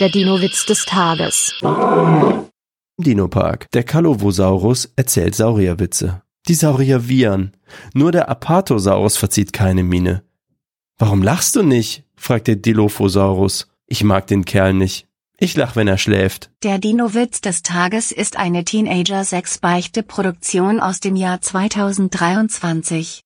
Der Dino-Witz des Tages. Im Dinopark. Der Kalovosaurus erzählt Saurierwitze. Die Saurier wiehern. Nur der Apatosaurus verzieht keine Miene. Warum lachst du nicht? fragt der Dilophosaurus. Ich mag den Kerl nicht. Ich lach, wenn er schläft. Der Dino-Witz des Tages ist eine Teenager-6-Beichte-Produktion aus dem Jahr 2023.